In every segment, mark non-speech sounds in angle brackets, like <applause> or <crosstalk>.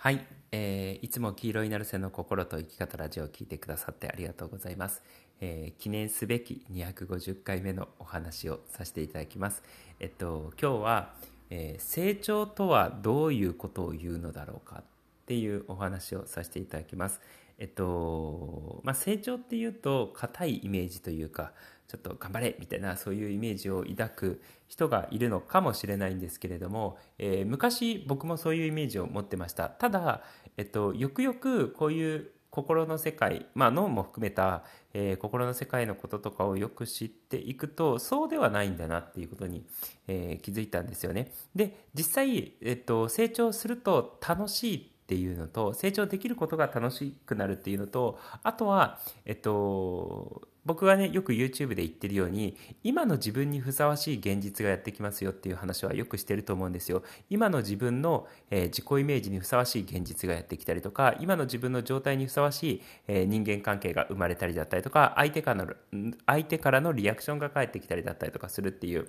はい、えー、いつも黄色いなるせの心と生き方ラジオを聞いてくださってありがとうございます。えー、記念すべき250回目のお話をさせていただきます。えっと、今日は、えー、成長とはどういうことを言うのだろうかっていうお話をさせていただきます。えっと、まあ、成長っていうと硬いイメージというか、ちょっと頑張れみたいなそういうイメージを抱く人がいるのかもしれないんですけれども、えー、昔僕もそういうイメージを持ってましたただ、えっと、よくよくこういう心の世界、まあ、脳も含めた、えー、心の世界のこととかをよく知っていくとそうではないんだなっていうことに、えー、気づいたんですよね。で実際、えっと、成長すると楽しいっていうのと成長できることが楽しくなるっていうのとあとは、えっと、僕がねよく YouTube で言ってるように今の自分にふさわしい現実がやってきますよっていう話はよくしてると思うんですよ今の自分の、えー、自己イメージにふさわしい現実がやってきたりとか今の自分の状態にふさわしい、えー、人間関係が生まれたりだったりとか相手からの相手からのリアクションが返ってきたりだったりとかするっていう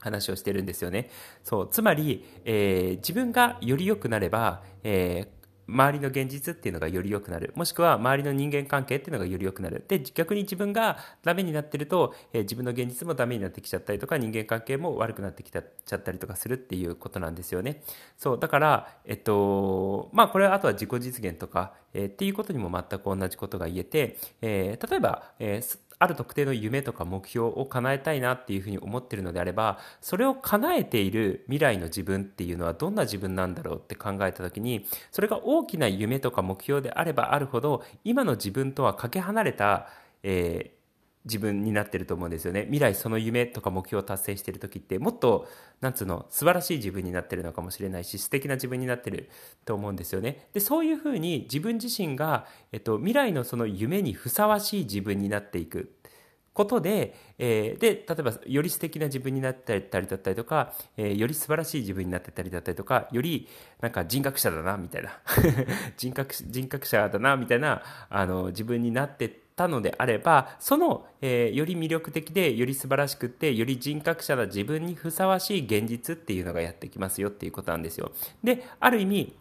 話をしてるんですよね。そう。つまり、えー、自分がより良くなれば、えー、周りの現実っていうのがより良くなる。もしくは周りの人間関係っていうのがより良くなる。で、逆に自分がダメになってると、えー、自分の現実もダメになってきちゃったりとか、人間関係も悪くなってきちゃったりとかするっていうことなんですよね。そう、だから、えっと、まあこれはあとは自己実現とか、えー、っていうことにも全く同じことが言えて、えー、例えば、えー、ある特定の夢とか目標を叶えたいなっていうふうに思ってるのであれば、それを叶えている未来の自分っていうのはどんな自分なんだろうって考えた時に、それが大きな夢とか目標であればあるほど、今の自分とはかけ離れた、えー、自分になってると思うんですよね。未来その夢とか目標を達成してる時って、もっと、なんつうの、素晴らしい自分になってるのかもしれないし、素敵な自分になってると思うんですよね。で、そういうふうに自分自身が、えっと、未来のその夢にふさわしい自分になっていく。ことで、えー、で、例えば、より素敵な自分になってたりだったりとか、えー、より素晴らしい自分になってたりだったりとか、より、なんか人格者だな、みたいな。<laughs> 人格、人格者だな、みたいな、あの、自分になってたのであれば、その、えー、より魅力的で、より素晴らしくって、より人格者な自分にふさわしい現実っていうのがやってきますよっていうことなんですよ。で、ある意味、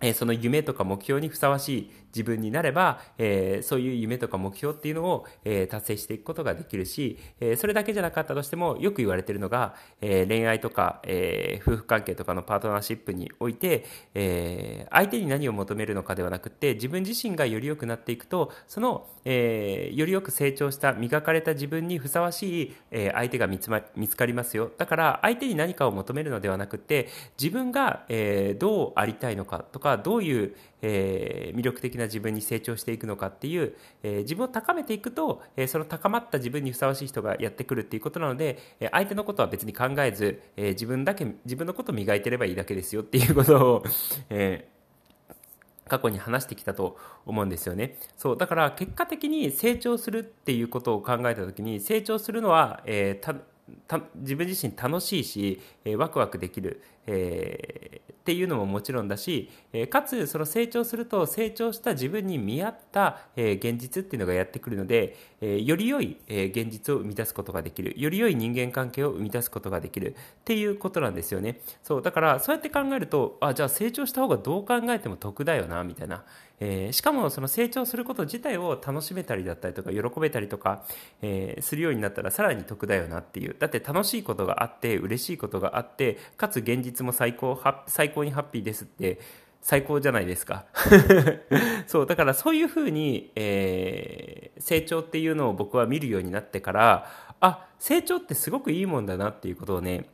えその夢とか目標にふさわしい自分になれば、えー、そういう夢とか目標っていうのを、えー、達成していくことができるし、えー、それだけじゃなかったとしても、よく言われてるのが、え恋愛とか、え夫婦関係とかのパートナーシップにおいて、え相手に何を求めるのかではなくて、自分自身がより良くなっていくと、その、えよりよく成長した、磨かれた自分にふさわしい、え相手が見つ,、ま、かりますよ。だから、相手に何かを求めるのではなくて、自分が、えどうありたいのかとか、どういう、え、魅力的な自分に成長していくのかっていう、えー、自分を高めていくと、えー、その高まった自分にふさわしい人がやってくるっていうことなので、え相手のことは別に考えず、え自分だけ自分のことを磨いてればいいだけですよっていうことを、え過去に話してきたと思うんですよね。そう。だから結果的に成長するっていうことを考えたときに、成長するのは、えー、自分自身楽しいし、えー、ワクワクできる、えー、っていうのももちろんだし、えー、かつその成長すると成長した自分に見合った、え、現実っていうのがやってくるので、え、より良い、え、現実を生み出すことができるより良い人間関係を生み出すことができるっていうことなんですよね。そうだからそうやって考えるとあじゃあ成長した方がどう考えても得だよなみたいな、えー、しかもその成長すること自体を楽しめたりだったりとか喜べたりとか、えー、するようになったらさらに得だよなっていう。だって楽しいことがあって嬉しいことがあってかつ現実も最高最高にハッピーですって最高じゃないですか。<laughs> そうだからそういうふうに、えー、成長っていうのを僕は見るようになってからあ成長ってすごくいいもんだなっていうことをね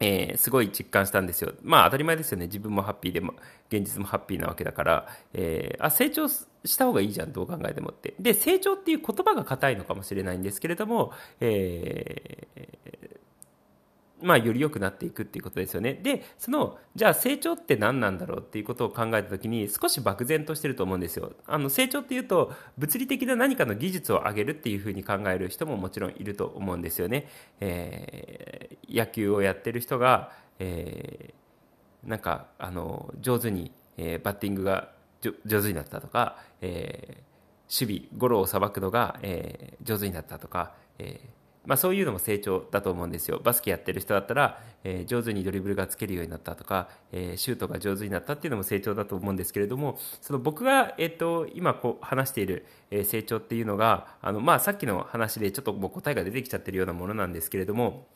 えー、すごい実感したんですよ。まあ当たり前ですよね。自分もハッピーでも、現実もハッピーなわけだから、えー、あ、成長した方がいいじゃん、どう考えてもって。で、成長っていう言葉が硬いのかもしれないんですけれども、えー、まあ、より良くなっていくっていうことですよね。で、その、じゃあ成長って何なんだろうっていうことを考えたときに、少し漠然としてると思うんですよ。あの、成長っていうと、物理的な何かの技術を上げるっていうふうに考える人ももちろんいると思うんですよね。えー、野球をやってる人が、えー、なんか、あの、上手に、えー、バッティングが上手になったとか、えー、守備、ゴロをさばくのが、えー、上手になったとか、えーまあ、そういうのも成長だと思うんですよ。バスケやってる人だったら、えー、上手にドリブルがつけるようになったとか、えー、シュートが上手になったっていうのも成長だと思うんですけれども、その僕が、えっ、ー、と、今こう話している、え成長っていうのが、あの、まあ、さっきの話でちょっともう答えが出てきちゃってるようなものなんですけれども、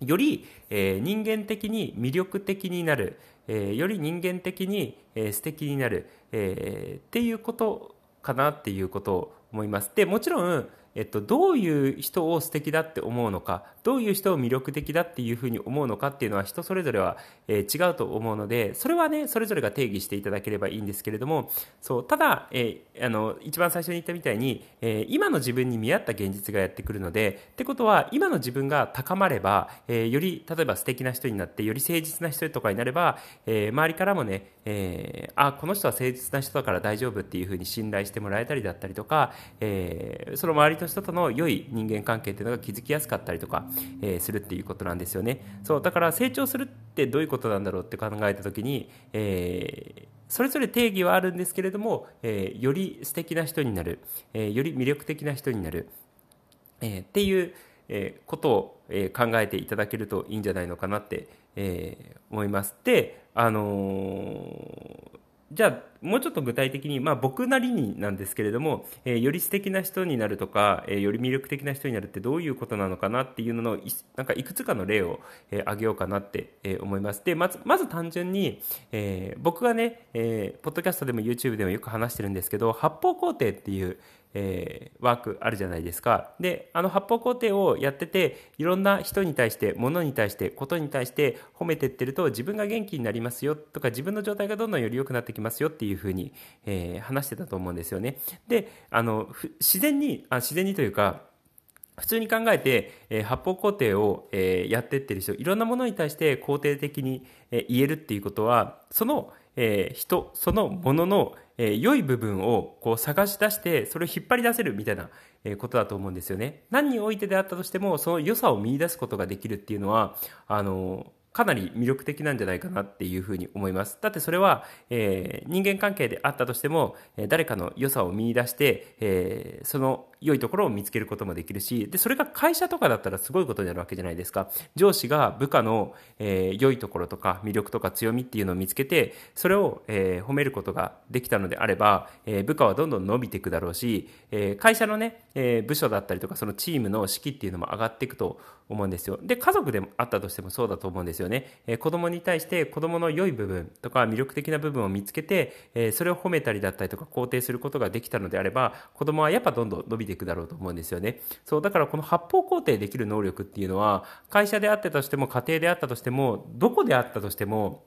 より、え人間的に魅力的になる、えより人間的に、え素敵になる、えっていうことかなっていうことを思います。で、もちろん、えっと、どういう人を素敵だって思うのか、どういう人を魅力的だっていうふうに思うのかっていうのは人それぞれは、えー、違うと思うので、それはね、それぞれが定義していただければいいんですけれども、そう、ただ、えー、あの、一番最初に言ったみたいに、えー、今の自分に見合った現実がやってくるので、ってことは、今の自分が高まれば、えより、例えば素敵な人になって、より誠実な人とかになれば、え周りからもね、えあ、この人は誠実な人だから大丈夫っていうふうに信頼してもらえたりだったりとか、えその周りと人との良い人間関係っていうのが築きやすかったりとか、えー、するっていうことなんですよね。そう、だから成長するってどういうことなんだろうって考えた時に、えー、それぞれ定義はあるんですけれども、えー、より素敵な人になる、えー、より魅力的な人になる、えー、っていう、えー、ことを、えー、考えていただけるといいんじゃないのかなって、えー、思います。で、あのーじゃあ、もうちょっと具体的に、まあ僕なりになんですけれども、えー、より素敵な人になるとか、えー、より魅力的な人になるってどういうことなのかなっていうのの、なんかいくつかの例を、えー、挙げようかなって、え、思います。で、まず、まず単純に、え、僕がね、えー、ポッドキャストでも YouTube でもよく話してるんですけど、発泡工程っていう、えー、ワークあるじゃないですか。で、あの発泡工程をやってて、いろんな人に対して、物に対して、ことに対して褒めてってると、自分が元気になりますよとか、自分の状態がどんどんより良くなってきますよっていうふうに、えー、話してたと思うんですよね。で、あの、自然に、あ自然にというか、普通に考えて、えー、発泡工程を、えー、やってってる人、いろんなものに対して肯定的に、えー、言えるっていうことは、その、えー、人、そのものの、えー、良い部分をこう探し出して、それを引っ張り出せるみたいな、えー、ことだと思うんですよね。何においてであったとしても、その良さを見出すことができるっていうのは、あのかなり魅力的なんじゃないかなっていうふうに思います。だってそれは、えー、人間関係であったとしても、えー、誰かの良さを見出して、えー、その良いところを見つけることもできるし、で、それが会社とかだったらすごいことになるわけじゃないですか。上司が部下の、えー、良いところとか魅力とか強みっていうのを見つけて、それを、えー、褒めることができたのであれば、えー、部下はどんどん伸びていくだろうし、えー、会社のね、えー、部署だったりとか、そのチームの士気っていうのも上がっていくと思うんですよ。で、家族でもあったとしてもそうだと思うんですよね。えー、子供に対して子供の良い部分とか魅力的な部分を見つけて、えー、それを褒めたりだったりとか肯定することができたのであれば、子供はやっぱどんどん伸びていくだろうと思うんですよね。そう、だからこの発泡肯定できる能力っていうのは、会社であったとしても、家庭であったとしても、どこであったとしても、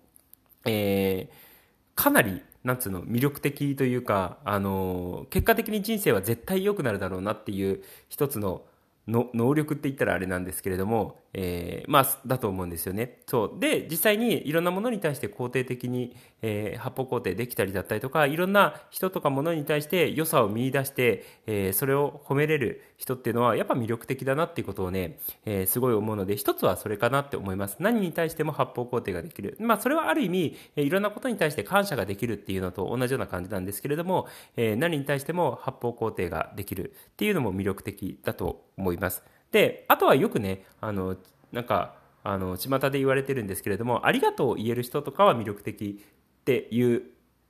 えー、かなりなんつうの、魅力的というか、あの、結果的に人生は絶対良くなるだろうなっていう一つのの能力って言ったらあれなんですけれども、えー、まあ、だと思うんですよね。そう。で、実際にいろんなものに対して肯定的に、えー、発泡肯定できたりだったりとか、いろんな人とかものに対して良さを見出して、えー、それを褒めれる人っていうのは、やっぱ魅力的だなっていうことをね、えー、すごい思うので、一つはそれかなって思います。何に対しても発泡肯定ができる。まあ、それはある意味、え、いろんなことに対して感謝ができるっていうのと同じような感じなんですけれども、えー、何に対しても発泡肯定ができるっていうのも魅力的だと思います。ますで、あとはよくね、あの、なんか、あの、巷で言われてるんですけれども、ありがとうを言える人とかは魅力的っていう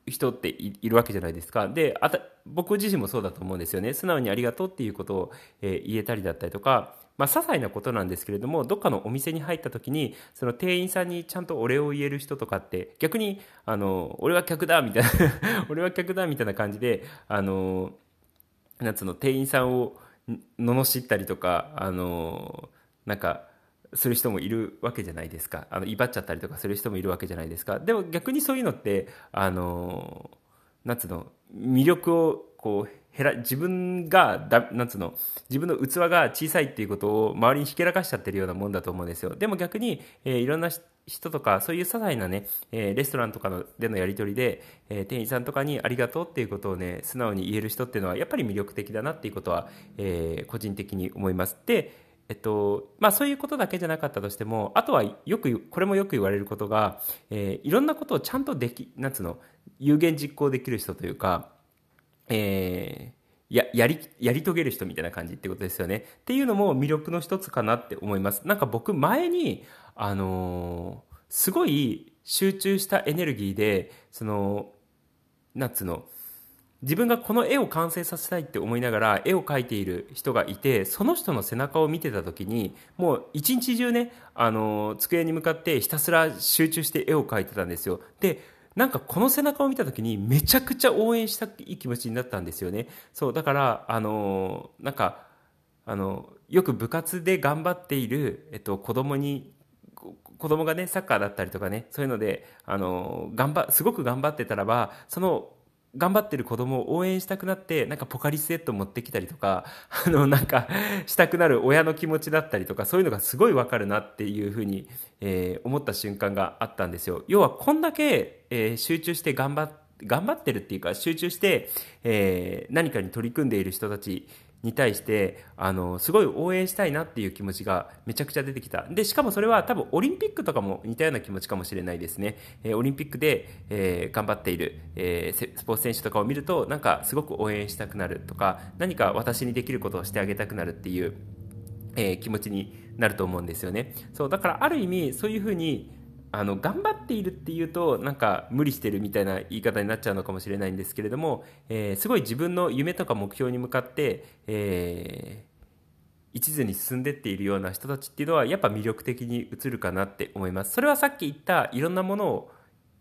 人っているわけじゃないですか。で、あた、僕自身もそうだと思うんですよね。素直にありがとうっていうことを、えー、言えたりだったりとか、まあ、些細なことなんですけれども、どっかのお店に入った時に、その店員さんにちゃんとお礼を言える人とかって、逆に、あの、俺は客だみたいな <laughs> 俺は客だみたいな感じで、あの、なんつうの、店員さんを、罵ったりとか、あの、なんか、する人もいるわけじゃないですか。あの、威張っちゃったりとかする人もいるわけじゃないですか。でも逆にそういうのって、あの、なんつうの、魅力をこう、減ら、自分がだ、なんつうの、自分の器が小さいっていうことを周りにひけらかしちゃってるようなもんだと思うんですよ。でも逆に、えー、いろんな人とか、そういう些細なね、えー、レストランとかのでのやり取りで、えー、店員さんとかにありがとうっていうことをね、素直に言える人っていうのは、やっぱり魅力的だなっていうことは、えー、個人的に思います。で、えっと、まあそういうことだけじゃなかったとしても、あとはよく、これもよく言われることが、え、いろんなことをちゃんとでき、なんつうの、有言実行できる人というか、え、や、やり、やり遂げる人みたいな感じってことですよね。っていうのも魅力の一つかなって思います。なんか僕前に、あのー、すごい集中したエネルギーで、その、なんつうの、自分がこの絵を完成させたいって思いながら絵を描いている人がいてその人の背中を見てた時にもう一日中ねあの机に向かってひたすら集中して絵を描いてたんですよ。でなんかこの背中を見た時にめちゃくちゃ応援したい気持ちになったんですよね。そうだからあのなんかあのよく部活で頑張っている、えっと、子供に子供がねサッカーだったりとかねそういうのであの頑張すごく頑張ってたらばその頑張ってる子供を応援したくなって、なんかポカリスエット持ってきたりとか、<laughs> あの、なんか、したくなる親の気持ちだったりとか、そういうのがすごいわかるなっていうふうに、えー、思った瞬間があったんですよ。要は、こんだけ、えー、集中して頑張って、頑張ってるっていうか、集中して、えー、何かに取り組んでいる人たちに対してあのすごい応援したいなっていう気持ちがめちゃくちゃ出てきた。でしかもそれは多分オリンピックとかも似たような気持ちかもしれないですね、えー、オリンピックで、えー、頑張っている、えー、スポーツ選手とかを見るとなんかすごく応援したくなるとか何か私にできることをしてあげたくなるっていう、え気持ちになると思うんですよね。そうだからある意味そういうふうにあの頑張っているっていうとなんか無理してるみたいな言い方になっちゃうのかもしれないんですけれども、えー、すごい自分の夢とか目標に向かって、えー、一途に進んでっているような人たちっていうのはやっぱ魅力的に映るかなって思います。それはさっき言ったいろんなものを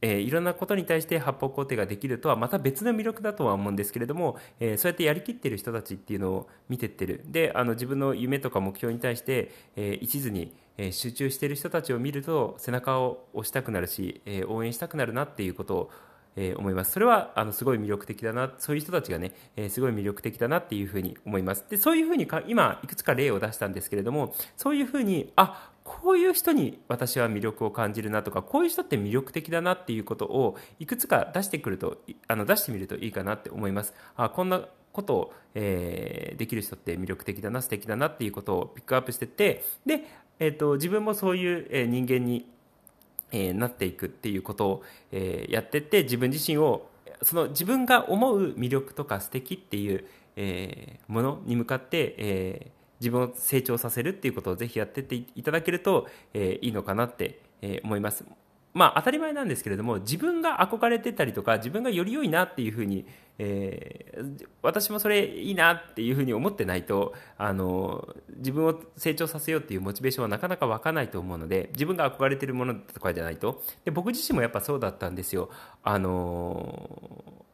えー、いろんなことに対して発泡工程ができるとはまた別の魅力だとは思うんですけれども、えー、そうやってやりきってる人たちっていうのを見てってる。であの自分の夢とか目標に対して、えー、一途にえ集中してる人たちを見ると背中を押したくなるし、え応援したくなるなっていうことを、え思います。それはあのすごい魅力的だなそういう人たちがね、えすごい魅力的だなっていうふうに思います。でそういうふうにか今いくつか例を出したんですけれどもそういうふうにあこういう人に私は魅力を感じるなとかこういう人って魅力的だなっていうことをいくつか出してくるとあの出してみるといいかなって思います。あこんなことを、えー、できる人って魅力的だな素敵だなっていうことをピックアップしててでえーと、自分もそういう、人間に、えー、なっていくっていうことを、えー、やってって自分自身をその自分が思う魅力とか素敵っていう、え、ものに向かって、えー、自分を成長させるっていうことをぜひやってっていただけると、えー、いいのかなって、えー、思います。まあ当たり前なんですけれども自分が憧れてたりとか自分がより良いなっていうふうに、えー、私もそれいいなっていうふうに思ってないとあの自分を成長させようっていうモチベーションはなかなか湧かないと思うので自分が憧れてるものとかじゃないとで僕自身もやっぱそうだったんですよあの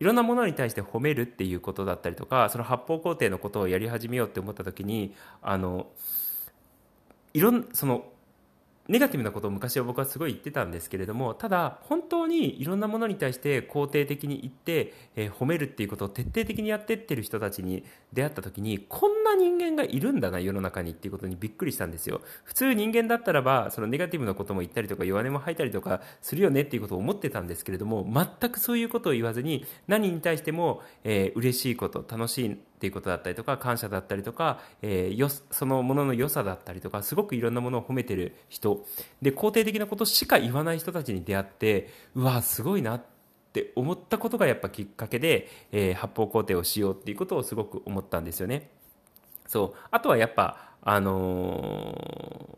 いろんなものに対して褒めるっていうことだったりとかその発泡工程のことをやり始めようって思った時にあのいろんそのネガティブなことを昔は僕はすごい言ってたんですけれどもただ本当にいろんなものに対して肯定的に言って、えー、褒めるっていうことを徹底的にやってってる人たちに出会った時にこんな人間がいるんだな世の中にっていうことにびっくりしたんですよ。普通人間だったらばそのネガティブなことも言ったりとか弱音も吐いたりとかするよねっていうことを思ってたんですけれども全くそういうことを言わずに何に対しても、えー、嬉しいこと楽しいっていうことだったりとか感謝だったりとか、えー、よそのものの良さだったりとかすごくいろんなものを褒めてる人で肯定的なことしか言わない人たちに出会ってうわすごいなって思ったことがやっぱきっかけで、えー、発泡工程をしようっていうことをすごく思ったんですよね。そうあとはやっぱあの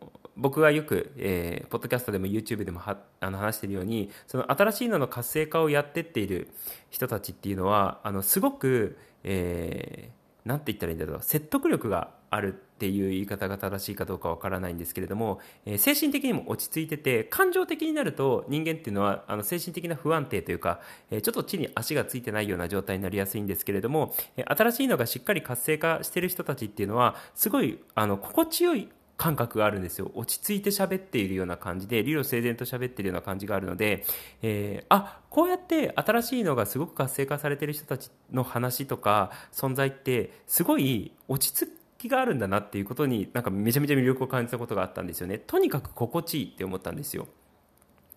ー僕がよく、えー、ポッドキャストでも YouTube でもはあの話しているようにその新しいのの活性化をやってっている人たちっていうのはあのすごく、えー、なんて言ったらいいんだろう。説得力があるっていう言い方が正しいかどうかわからないんですけれども、えー、精神的にも落ち着いてて感情的になると人間っていうのはあの精神的な不安定というか、えー、ちょっと地に足がついてないような状態になりやすいんですけれども、えー、新しいのがしっかり活性化してる人たちっていうのはすごいあの心地よい感覚があるんですよ。落ち着いて喋っているような感じで理路整然と喋っているような感じがあるので、えー、あこうやって新しいのがすごく活性化されている人たちの話とか存在ってすごい落ち着きがあるんだなっていうことになんかめちゃめちゃ魅力を感じたことがあったんですよね。とにかく心地いいって思ったんですよ。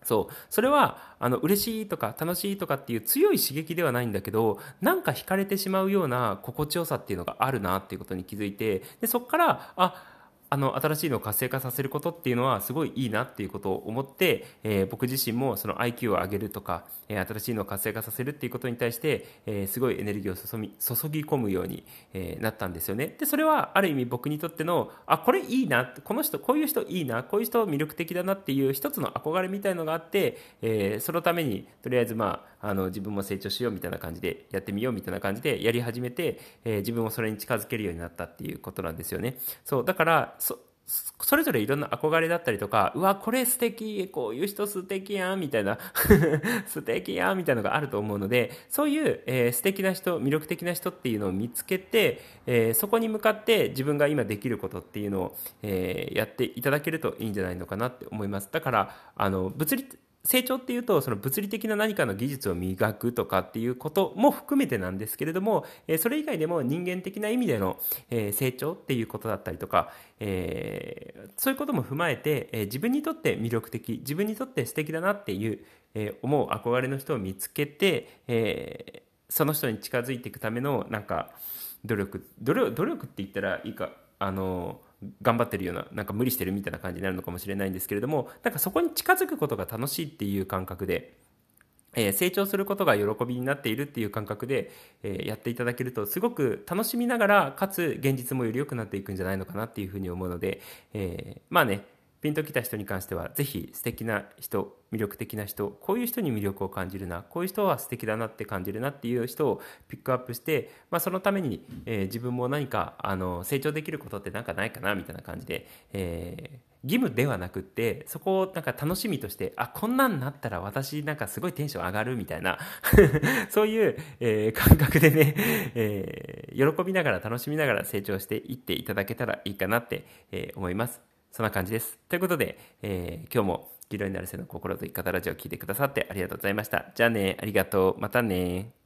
そう。それは、あの、嬉しいとか楽しいとかっていう強い刺激ではないんだけど、なんか惹かれてしまうような心地よさっていうのがあるなっていうことに気づいて、で、そこから、あ、あの新しいのを活性化させることっていうのはすごいいいなっていうことを思って、えー、僕自身もその IQ を上げるとか、えー、新しいのを活性化させるっていうことに対して、えー、すごいエネルギーを注み注ぎ込むように、えなったんですよね。でそれはある意味僕にとってのあこれいいなこの人こういう人いいなこういう人魅力的だなっていう一つの憧れみたいのがあって、えそのためにとりあえずまああの自分も成長しようみたいな感じでやってみようみたいな感じでやり始めて、え自分をそれに近づけるようになったっていうことなんですよね。そうだからそそれぞれいろんな憧れだったりとか、うわ、これ素敵、こういう人素敵やん、みたいな <laughs> 素敵やん、みたいなのがあると思うので、そういう、えー、素敵な人、魅力的な人っていうのを見つけて、えー、そこに向かって自分が今できることっていうのを、えー、やっていただけるといいんじゃないのかなって思います。だから、あの、物理、成長っていうとその物理的な何かの技術を磨くとかっていうことも含めてなんですけれども、えそれ以外でも人間的な意味での、え成長っていうことだったりとか、えー、そういうことも踏まえて、え自分にとって魅力的自分にとって素敵だなっていう、え思う憧れの人を見つけて、えその人に近づいていくためのなんか努力努力って言ったらいいかあの頑張ってるような、なんか無理してるみたいな感じになるのかもしれないんですけれども、なんかそこに近づくことが楽しいっていう感覚で、えー、成長することが喜びになっているっていう感覚で、えー、やっていただけるとすごく楽しみながらかつ現実もより良くなっていくんじゃないのかなっていうふうに思うので、えー、まあねピンときた人に関しては、ぜひ素敵な人、魅力的な人、こういう人に魅力を感じるな、こういう人は素敵だなって感じるなっていう人をピックアップして、まあ、そのために、えー、自分も何かあの成長できることって何かないかなみたいな感じで、えー、義務ではなくって、そこをなんか楽しみとして、あ、こんなんなったら私なんかすごいテンション上がるみたいな <laughs> そういう、えー、感覚でね、えー、喜びながら楽しみながら成長していっていただけたらいいかなって、えー、思います。そんな感じです。ということで、えー、今日も黄色になるせの心と生き方ラジオを聴いてくださってありがとうございました。じゃあね、ありがとう。またね。